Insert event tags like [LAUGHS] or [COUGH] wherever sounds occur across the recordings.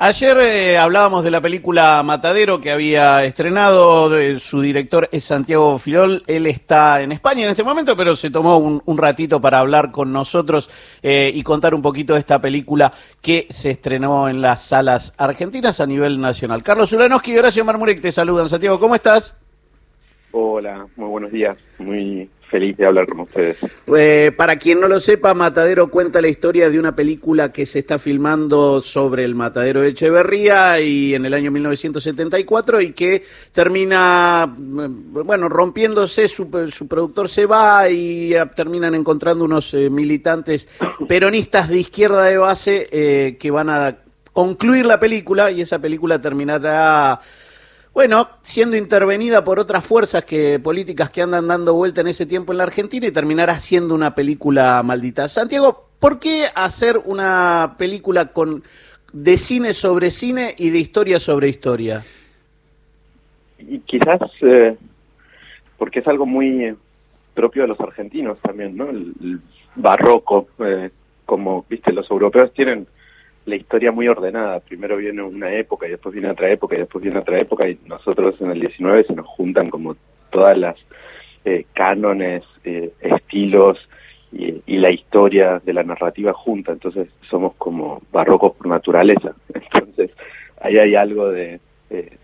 Ayer eh, hablábamos de la película Matadero que había estrenado, su director es Santiago Filol, él está en España en este momento, pero se tomó un, ratito para hablar con nosotros eh, y contar un poquito de esta película que se estrenó en las salas argentinas a nivel nacional. Carlos Ulanowski y Horacio Marmurek te saludan. Santiago, ¿cómo estás? Hola, muy buenos días, muy feliz de hablar con ustedes. Eh, para quien no lo sepa, Matadero cuenta la historia de una película que se está filmando sobre el matadero de Echeverría y en el año 1974 y que termina, mm, bueno, rompiéndose, su, productor se va y terminan encontrando unos eh, militantes peronistas de izquierda de base eh, que van a concluir la película y esa película terminará bueno, siendo intervenida por otras fuerzas que políticas que andan dando vuelta en ese tiempo en la Argentina y terminar haciendo una película maldita. Santiago, ¿por qué hacer una película con de cine sobre cine y de historia sobre historia? Y quizás eh, porque es algo muy eh, propio de los argentinos también, ¿no? El, barroco, eh, como viste, los europeos tienen la historia muy ordenada. Primero viene una época y después viene otra época y después viene otra época y nosotros en el 19 se nos juntan como todas las eh, cánones, eh, estilos y, la historia de la narrativa junta. Entonces somos como barrocos por naturaleza. [LAUGHS] Entonces ahí hay algo de... Eh,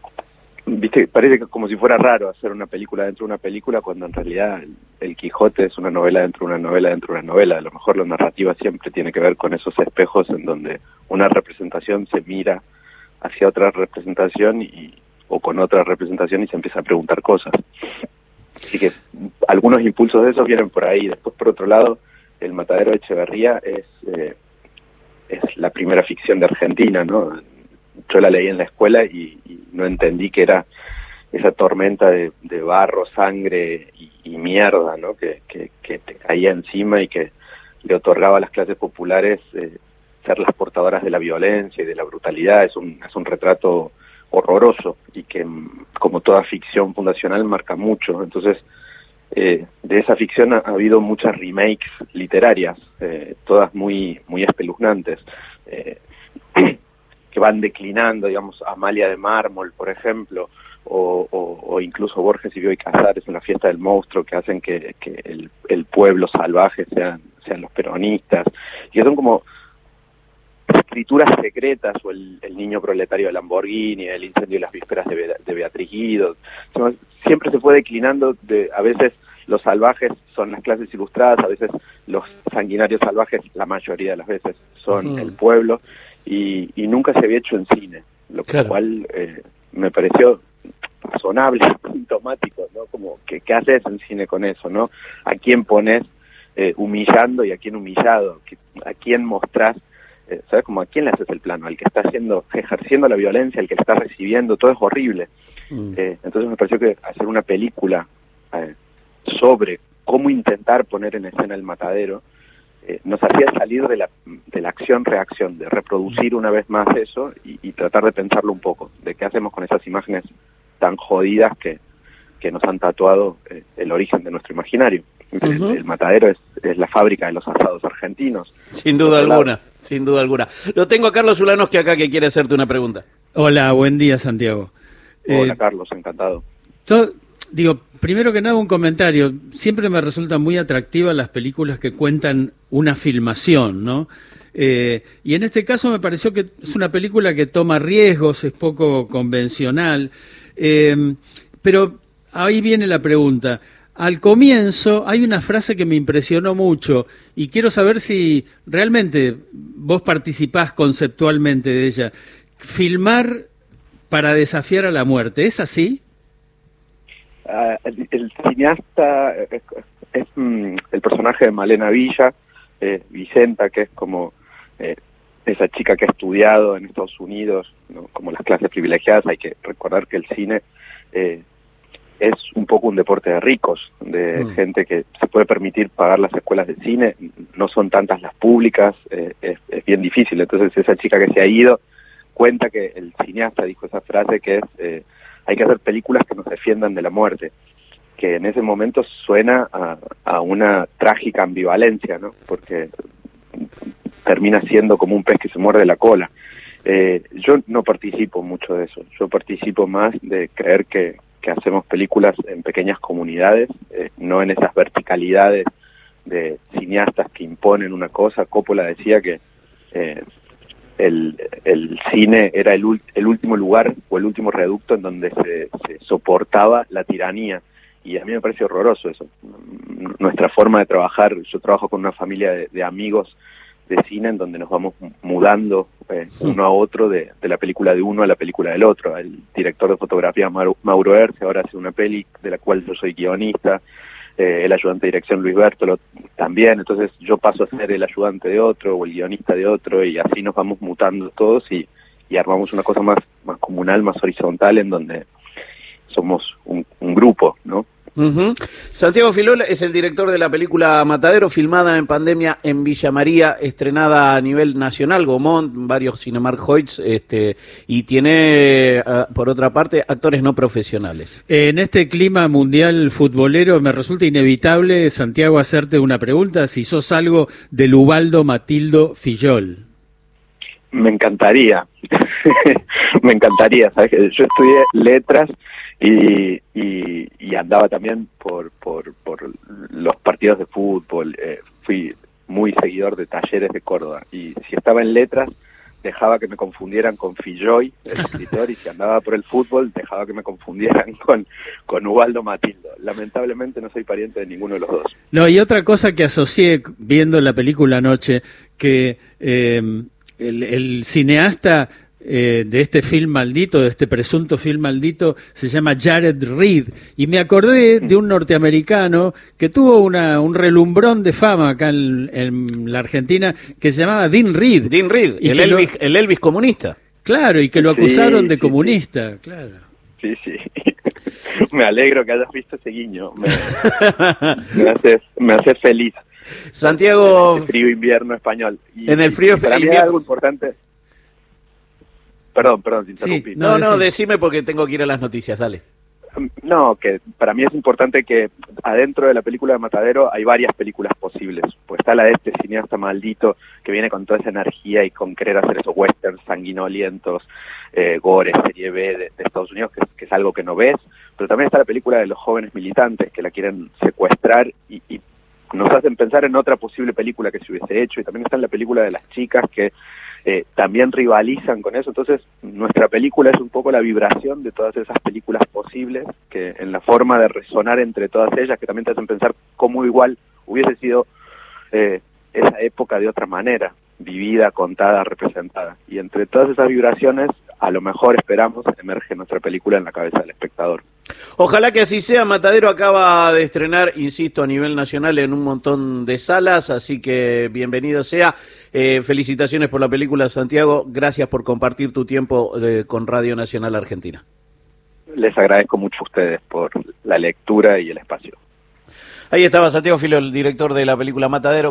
viste, parece que como si fuera raro hacer una película dentro de una película cuando en realidad el, Quijote es una novela dentro de una novela dentro de una novela. A lo mejor la narrativa siempre tiene que ver con esos espejos en donde una representación se mira hacia otra representación y, o con otra representación y se empieza a preguntar cosas. Así que algunos impulsos de eso vienen por ahí. Después, por otro lado, El Matadero de Echeverría es, eh, es la primera ficción de Argentina, ¿no? Yo la leí en la escuela y no entendí que era esa tormenta de, barro, sangre y, mierda, ¿no? Que, que, te caía encima y que le otorgaba a las clases populares eh, ser las portadoras de la violencia y de la brutalidad. Es un, es un retrato horroroso y que, mm, como toda ficción fundacional, marca mucho. Entonces, eh, de esa ficción ha, habido muchas remakes literarias, eh, todas muy, muy espeluznantes. Que van declinando, digamos, Amalia de Mármol, por ejemplo, o, o, incluso Borges y Bioy Casares en la fiesta del monstruo, que hacen que, el, el, pueblo salvaje sean, sean los peronistas, y que son como escrituras secretas, o el, niño proletario de Lamborghini, el incendio de las vísperas de, de Beatriz Guido, siempre se fue declinando, de, a veces los salvajes son las clases ilustradas, a veces los sanguinarios salvajes, la mayoría de las veces, son el pueblo, y, nunca se había hecho en cine, lo cual eh, me pareció razonable, [LAUGHS] sintomático, ¿no? Como, que, ¿qué haces en cine con eso, no? ¿A quién pones eh, humillando y a quién humillado? ¿A quién mostrás, eh, sabes, como a quién le haces el plano? Al que está haciendo, ejerciendo la violencia, al que está recibiendo, todo es horrible. Mm. entonces me pareció que hacer una película sobre cómo intentar poner en escena el matadero eh, nos hacía salir de la, de la acción-reacción, de reproducir una vez más eso y, tratar de pensarlo un poco, de qué hacemos con esas imágenes tan jodidas que, que nos han tatuado eh, el origen de nuestro imaginario. el, matadero es, es, la fábrica de los asados argentinos. Sin duda alguna, sin duda alguna. Lo tengo a Carlos Ulanos que acá que quiere hacerte una pregunta. Hola, buen día Santiago. Hola eh, Carlos, encantado. Digo, primero que nada un comentario. Siempre me resultan muy atractivas las películas que cuentan una filmación, ¿no? Eh, y en este caso me pareció que es una película que toma riesgos, es poco convencional. Eh, pero ahí viene la pregunta. Al comienzo hay una frase que me impresionó mucho y quiero saber si realmente vos participás conceptualmente de ella. Filmar para desafiar a la muerte, ¿es así? Ah, el, cineasta es, mm, el personaje de Malena Villa, eh, Vicenta, que es como eh, esa chica que ha estudiado en Estados Unidos, como las clases privilegiadas. Hay que recordar que el cine eh, es un poco un deporte de ricos, de mm. gente que se puede permitir pagar las escuelas de cine. No son tantas las públicas, es, es, bien difícil. Entonces esa chica que se ha ido cuenta que el cineasta dijo esa frase que es hay que hacer películas que nos defiendan de la muerte, que en ese momento suena a, una trágica ambivalencia, ¿no? Porque termina siendo como un pez que se muerde la cola. Eh, yo no participo mucho de eso, yo participo más de creer que, que hacemos películas en pequeñas comunidades, eh, no en esas verticalidades de cineastas que imponen una cosa. Coppola decía que eh, el, el, cine era el, el, último lugar o el último reducto en donde se, se, soportaba la tiranía. Y a mí me parece horroroso eso. Nuestra forma de trabajar, yo trabajo con una familia de, de amigos de cine en donde nos vamos mudando eh, uno a otro de, de, la película de uno a la película del otro. El director de fotografía Mauro, Mauro Erce ahora hace una peli de la cual yo soy guionista, eh, el ayudante de dirección Luis Bertolo también, entonces yo paso a ser el ayudante de otro o el guionista de otro y así nos vamos mutando todos y, y armamos una cosa más, más comunal, más horizontal en donde somos un grupo, ¿no? Uh -huh. Santiago Filol es el director de la película Matadero, filmada en pandemia en Villa María, estrenada a nivel nacional, Gomont, varios Cinemark Hoyts, este, y tiene, uh, por otra parte, actores no profesionales. En este clima mundial futbolero me resulta inevitable, Santiago, hacerte una pregunta, si sos algo del Ubaldo Matildo Fillol. Me encantaría, [LAUGHS] me encantaría, ¿sabes? Yo estudié letras y, y, andaba también por, por, los partidos de fútbol, eh, fui muy seguidor de talleres de Córdoba y si estaba en letras dejaba que me confundieran con Filloy, el escritor, y si andaba por el fútbol dejaba que me confundieran [LAUGHS] con, con Ubaldo Matildo. Lamentablemente no soy pariente de ninguno de los dos. No, y otra cosa que asocié viendo la película anoche, que eh, el cineasta eh, de este film maldito, de este presunto film maldito, se llama Jared Reed. Y me acordé de un norteamericano que tuvo una, un relumbrón de fama acá en, en la Argentina que se llamaba Dean Reed. Dean Reed, y el, Elvis, lo, el Elvis comunista. Claro, y que lo acusaron sí, de sí, comunista, sí. claro. Sí, sí. [LAUGHS] me alegro que hayas visto ese guiño. Me, [LAUGHS] me, hace, me hace feliz. Santiago. En el frío invierno español. Y, en el frío para invierno. mí es algo importante Perdón, perdón, te interrumpí. Sí, no, no, decime porque tengo que ir a las noticias, dale. No, que para mí es importante que adentro de la película de Matadero hay varias películas posibles. Pues está la de este cineasta maldito que viene con toda esa energía y con querer hacer esos westerns sanguinolientos, eh, gore, serie B de, de Estados Unidos, que, que, es algo que no ves. Pero también está la película de los jóvenes militantes que la quieren secuestrar y, y nos hacen pensar en otra posible película que se hubiese hecho. Y también está la película de las chicas que eh, también rivalizan con eso. Entonces, nuestra película es un poco la vibración de todas esas películas posibles, que en la forma de resonar entre todas ellas, que también te hacen pensar cómo igual hubiese sido eh, esa época de otra manera, vivida, contada, representada. Y entre todas esas vibraciones, a lo mejor esperamos, emerge nuestra película en la cabeza del espectador. Ojalá que así sea. Matadero acaba de estrenar, insisto, a nivel nacional en un montón de salas, así que bienvenido sea. Eh, felicitaciones por la película, Santiago. Gracias por compartir tu tiempo de, con Radio Nacional Argentina. Les agradezco mucho a ustedes por la lectura y el espacio. Ahí estaba Santiago Filo, el director de la película Matadero.